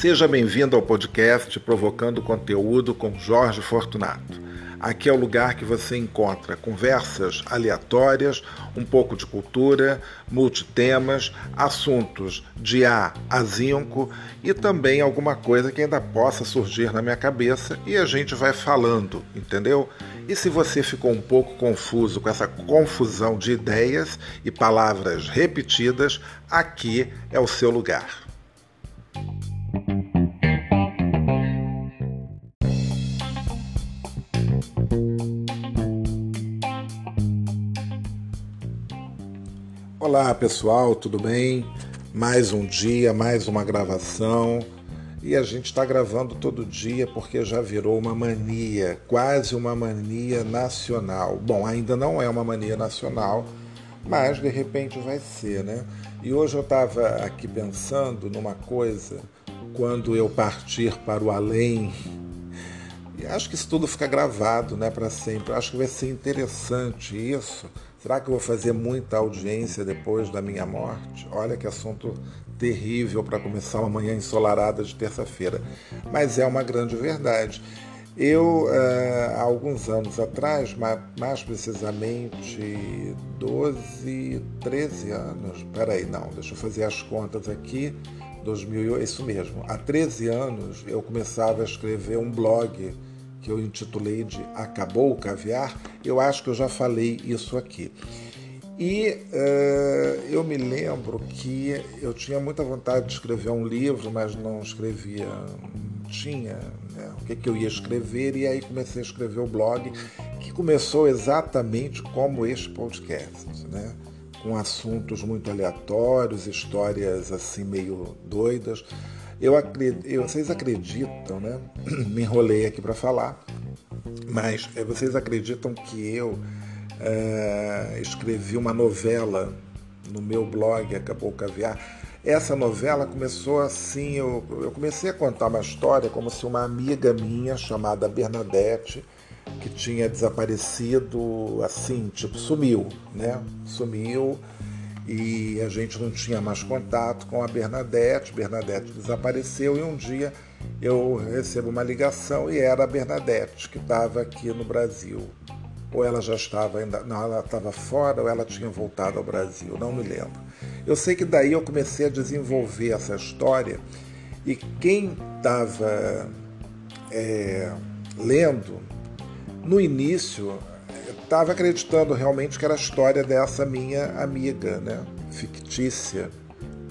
Seja bem-vindo ao podcast Provocando Conteúdo com Jorge Fortunato. Aqui é o lugar que você encontra conversas aleatórias, um pouco de cultura, multitemas, assuntos de A a zinco e também alguma coisa que ainda possa surgir na minha cabeça e a gente vai falando, entendeu? E se você ficou um pouco confuso com essa confusão de ideias e palavras repetidas, aqui é o seu lugar. Olá pessoal, tudo bem? Mais um dia, mais uma gravação. E a gente está gravando todo dia porque já virou uma mania, quase uma mania nacional. Bom, ainda não é uma mania nacional, mas de repente vai ser, né? E hoje eu estava aqui pensando numa coisa, quando eu partir para o além, e acho que isso tudo fica gravado né, para sempre. Acho que vai ser interessante isso. Será que eu vou fazer muita audiência depois da minha morte? Olha que assunto terrível para começar uma manhã ensolarada de terça-feira. Mas é uma grande verdade. Eu, uh, há alguns anos atrás, mais precisamente 12, 13 anos, peraí, não, deixa eu fazer as contas aqui, 2008, isso mesmo, há 13 anos eu começava a escrever um blog que eu intitulei de Acabou o Caviar, eu acho que eu já falei isso aqui. E uh, eu me lembro que eu tinha muita vontade de escrever um livro, mas não escrevia, tinha né, o que, que eu ia escrever, e aí comecei a escrever o blog, que começou exatamente como este podcast, né? com assuntos muito aleatórios, histórias assim meio doidas. Eu, eu vocês acreditam, né? Me enrolei aqui para falar, mas é, vocês acreditam que eu é, escrevi uma novela no meu blog Acabou Caviar? Essa novela começou assim, eu, eu comecei a contar uma história como se uma amiga minha chamada Bernadette, que tinha desaparecido assim, tipo, sumiu, né? Sumiu e a gente não tinha mais contato com a Bernadette. Bernadette desapareceu e um dia eu recebo uma ligação e era a Bernadette que estava aqui no Brasil. Ou ela já estava ainda, não, ela estava fora ou ela tinha voltado ao Brasil, não me lembro. Eu sei que daí eu comecei a desenvolver essa história e quem estava é, lendo no início estava acreditando realmente que era a história dessa minha amiga, né, fictícia,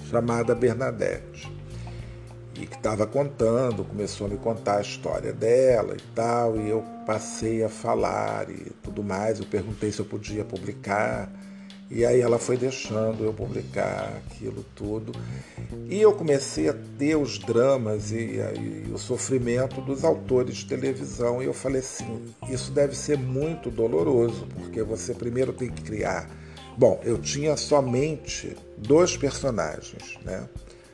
chamada Bernadette. E que estava contando, começou a me contar a história dela e tal, e eu passei a falar e tudo mais. Eu perguntei se eu podia publicar. E aí ela foi deixando eu publicar aquilo tudo. E eu comecei a ter os dramas e, e, o sofrimento dos autores de televisão. E eu falei assim: isso deve ser muito doloroso, porque você primeiro tem que criar. Bom, eu tinha somente dois personagens, né?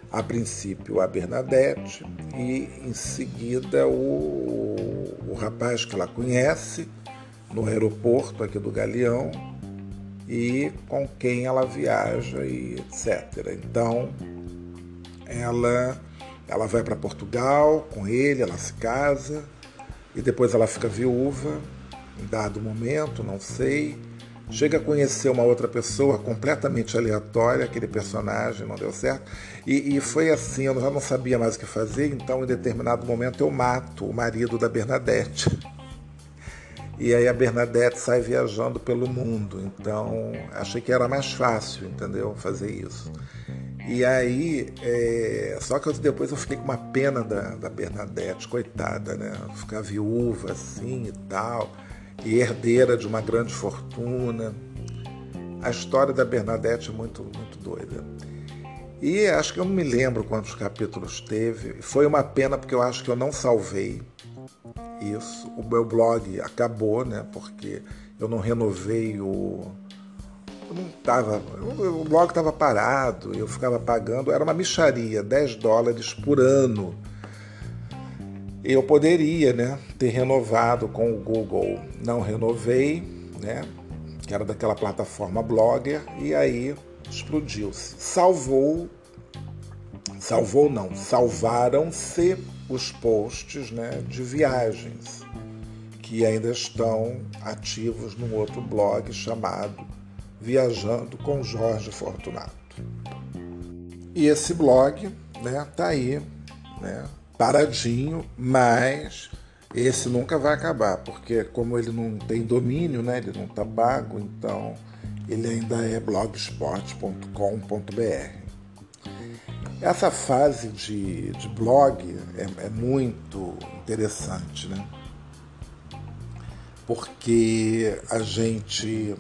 A princípio a Bernadette e em seguida o, o rapaz que ela conhece no aeroporto aqui do Galeão e com quem ela viaja e etc. Então, ela ela vai para Portugal com ele, ela se casa e depois ela fica viúva em dado momento, não sei. Chega a conhecer uma outra pessoa completamente aleatória, aquele personagem não deu certo. E, e foi assim, eu já não sabia mais o que fazer, então em determinado momento eu mato o marido da Bernadette. E aí a Bernadette sai viajando pelo mundo. Então achei que era mais fácil, entendeu? Fazer isso. E aí, é... só que depois eu fiquei com uma pena da, da Bernadette, coitada, né? Ficar viúva assim e tal, e herdeira de uma grande fortuna. A história da Bernadette é muito, muito doida. E acho que eu não me lembro quantos capítulos teve. Foi uma pena porque eu acho que eu não salvei isso. O meu blog acabou, né? Porque eu não renovei o. Eu não tava, o blog estava parado, eu ficava pagando, era uma micharia, 10 dólares por ano. Eu poderia né, ter renovado com o Google. Não renovei, né? Que era daquela plataforma Blogger, e aí explodiu-se. Salvou salvou não, salvaram-se os posts né, de viagens que ainda estão ativos num outro blog chamado Viajando com Jorge Fortunato. E esse blog né, tá aí, né, paradinho, mas esse nunca vai acabar, porque como ele não tem domínio, né, ele não está pago, então ele ainda é blogspot.com.br. Essa fase de, de blog é, é muito interessante, né? Porque a gente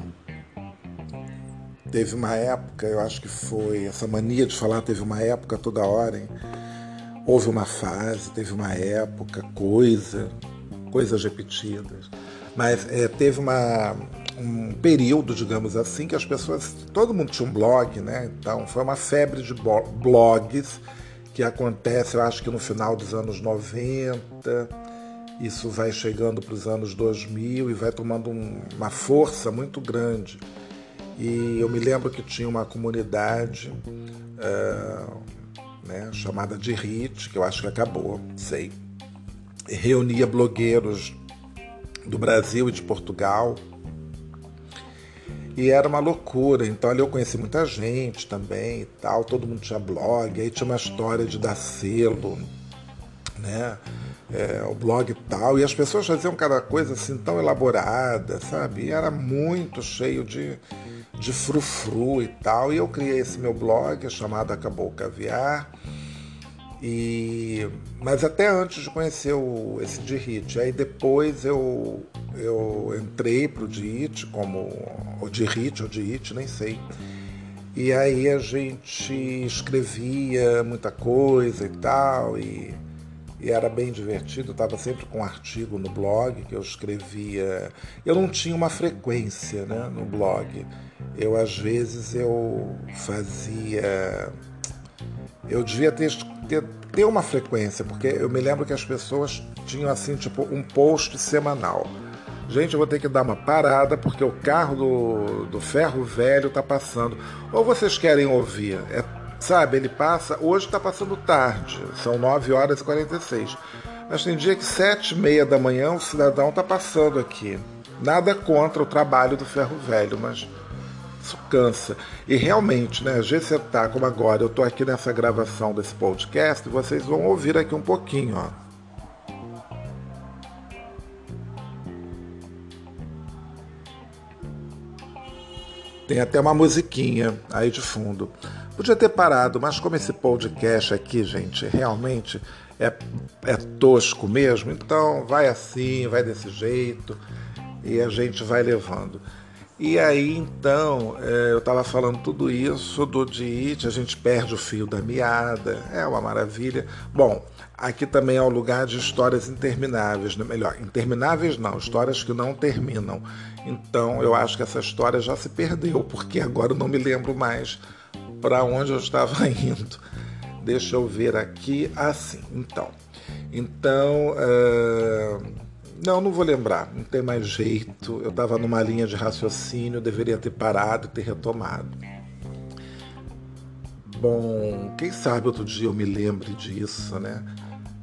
teve uma época, eu acho que foi essa mania de falar teve uma época toda hora, hein? houve uma fase, teve uma época, coisa, coisas repetidas, mas é, teve uma um período, digamos assim, que as pessoas, todo mundo tinha um blog, né? Então foi uma febre de blogs que acontece, eu acho que no final dos anos 90, isso vai chegando para os anos 2000 e vai tomando um, uma força muito grande. E eu me lembro que tinha uma comunidade uh, né, chamada de HIT, que eu acho que acabou, sei. Reunia blogueiros do Brasil e de Portugal e era uma loucura. Então ali eu conheci muita gente também e tal. Todo mundo tinha blog. Aí tinha uma história de dar selo, né? É, o blog e tal. E as pessoas faziam cada coisa assim tão elaborada, sabe? E era muito cheio de, de frufru e tal. E eu criei esse meu blog chamado Acabou o Caviar. E, mas até antes de conhecer o, esse DIRIT, aí depois eu, eu entrei para o DIRIT, como o DIRIT ou DIRIT, nem sei. E aí a gente escrevia muita coisa e tal, e, e era bem divertido. Estava sempre com um artigo no blog que eu escrevia. Eu não tinha uma frequência né, no blog. Eu, às vezes, eu fazia eu devia ter, ter, ter uma frequência, porque eu me lembro que as pessoas tinham assim, tipo, um post semanal. Gente, eu vou ter que dar uma parada porque o carro do, do ferro velho tá passando. Ou vocês querem ouvir? É, sabe, ele passa. Hoje está passando tarde, são 9 horas e 46. Mas tem dia que 7 e meia da manhã o cidadão tá passando aqui. Nada contra o trabalho do ferro velho, mas isso cansa. E realmente, né, às vezes você tá como agora, eu tô aqui nessa gravação desse podcast, vocês vão ouvir aqui um pouquinho, ó. Tem até uma musiquinha aí de fundo. Podia ter parado, mas como esse podcast aqui, gente, realmente é, é tosco mesmo, então vai assim, vai desse jeito e a gente vai levando. E aí então é, eu estava falando tudo isso do DIT, a gente perde o fio da meada, é uma maravilha. Bom, aqui também é um lugar de histórias intermináveis, né? melhor, intermináveis não, histórias que não terminam. Então eu acho que essa história já se perdeu, porque agora eu não me lembro mais para onde eu estava indo. Deixa eu ver aqui, assim, então. Então. Uh não, não vou lembrar, não tem mais jeito. Eu estava numa linha de raciocínio, deveria ter parado e ter retomado. Bom, quem sabe outro dia eu me lembre disso, né?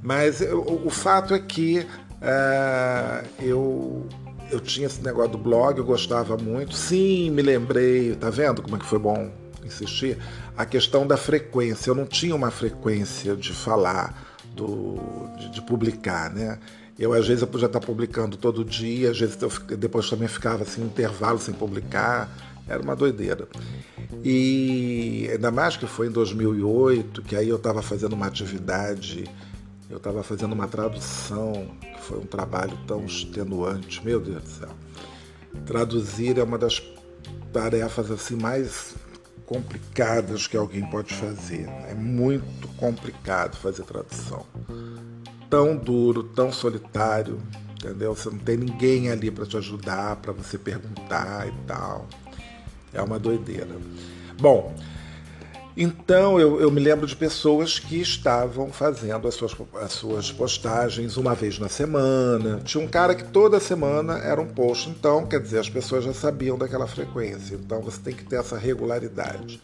Mas eu, o fato é que uh, eu, eu tinha esse negócio do blog, eu gostava muito. Sim, me lembrei, tá vendo como é que foi bom insistir? A questão da frequência. Eu não tinha uma frequência de falar, do, de, de publicar, né? Eu, às vezes, eu podia estar publicando todo dia, às vezes eu, depois também ficava assim, intervalo sem publicar. Era uma doideira. E ainda mais que foi em 2008, que aí eu estava fazendo uma atividade, eu estava fazendo uma tradução, que foi um trabalho tão extenuante, meu Deus do céu. Traduzir é uma das tarefas assim mais complicadas que alguém pode fazer. É muito complicado fazer tradução tão duro, tão solitário, entendeu? Você não tem ninguém ali para te ajudar, para você perguntar e tal. É uma doideira. Bom, então eu, eu, me lembro de pessoas que estavam fazendo as suas, as suas postagens uma vez na semana. Tinha um cara que toda semana era um post, então quer dizer, as pessoas já sabiam daquela frequência. Então você tem que ter essa regularidade.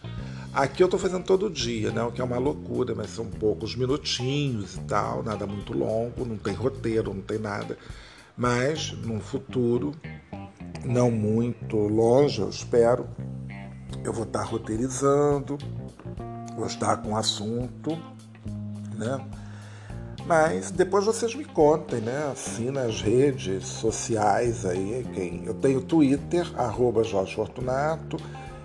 Aqui eu estou fazendo todo dia, né? O que é uma loucura, mas são poucos minutinhos e tal, nada muito longo, não tem roteiro, não tem nada. Mas no futuro, não muito longe, eu espero, eu vou estar roteirizando, vou estar com assunto, né? Mas depois vocês me contem, né? Assim nas redes sociais aí. Quem... Eu tenho Twitter, arroba Jorge Fortunato,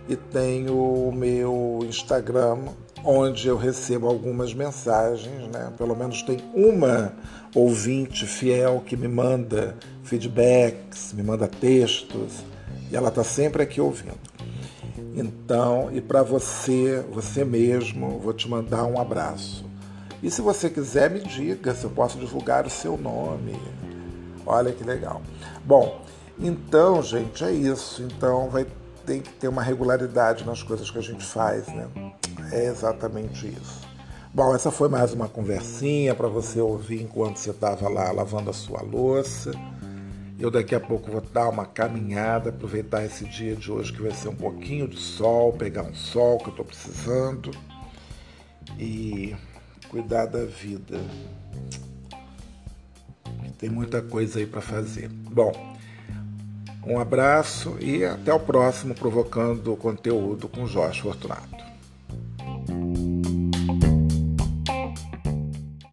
e tenho o meu Instagram, onde eu recebo algumas mensagens, né? Pelo menos tem uma ouvinte fiel que me manda feedbacks, me manda textos, e ela está sempre aqui ouvindo. Então, e para você, você mesmo, vou te mandar um abraço. E se você quiser, me diga se eu posso divulgar o seu nome. Olha que legal. Bom, então, gente, é isso. Então, vai ter que ter uma regularidade nas coisas que a gente faz, né? É exatamente isso. Bom, essa foi mais uma conversinha para você ouvir enquanto você estava lá lavando a sua louça. Eu daqui a pouco vou dar uma caminhada, aproveitar esse dia de hoje que vai ser um pouquinho de sol, pegar um sol que eu estou precisando. E cuidar da vida. Tem muita coisa aí para fazer. Bom, um abraço e até o próximo Provocando Conteúdo com Jorge Fortunato.